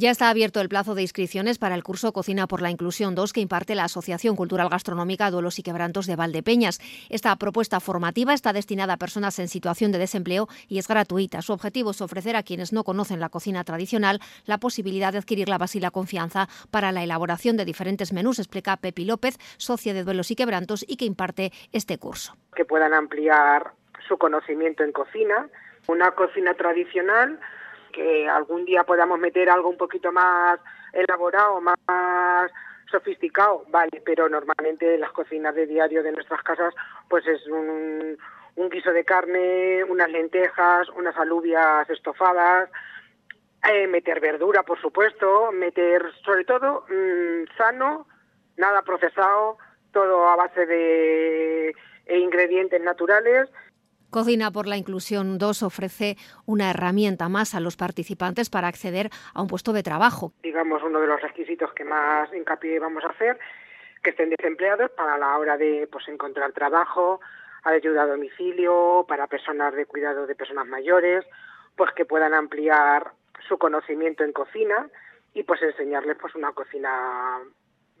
Ya está abierto el plazo de inscripciones para el curso Cocina por la Inclusión 2 que imparte la Asociación Cultural Gastronómica Duelos y Quebrantos de Valdepeñas. Esta propuesta formativa está destinada a personas en situación de desempleo y es gratuita. Su objetivo es ofrecer a quienes no conocen la cocina tradicional la posibilidad de adquirir la base y la confianza para la elaboración de diferentes menús, explica Pepi López, socia de Duelos y Quebrantos y que imparte este curso. Que puedan ampliar su conocimiento en cocina, una cocina tradicional que algún día podamos meter algo un poquito más elaborado, más sofisticado, vale, pero normalmente las cocinas de diario de nuestras casas pues es un, un guiso de carne, unas lentejas, unas alubias estofadas, eh, meter verdura, por supuesto, meter sobre todo mmm, sano, nada procesado, todo a base de ingredientes naturales Cocina por la Inclusión 2 ofrece una herramienta más a los participantes para acceder a un puesto de trabajo. Digamos, uno de los requisitos que más hincapié vamos a hacer, que estén desempleados para la hora de pues, encontrar trabajo, ayuda a domicilio, para personas de cuidado de personas mayores, pues que puedan ampliar su conocimiento en cocina y pues enseñarles pues una cocina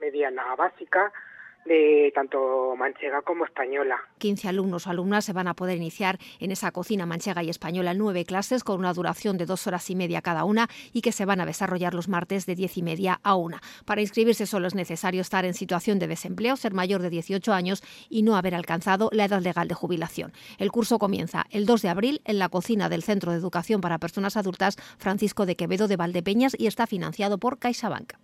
mediana básica de tanto manchega como española. 15 alumnos o alumnas se van a poder iniciar en esa cocina manchega y española nueve clases con una duración de dos horas y media cada una y que se van a desarrollar los martes de diez y media a una. Para inscribirse solo es necesario estar en situación de desempleo, ser mayor de 18 años y no haber alcanzado la edad legal de jubilación. El curso comienza el 2 de abril en la cocina del Centro de Educación para Personas Adultas Francisco de Quevedo de Valdepeñas y está financiado por CaixaBank.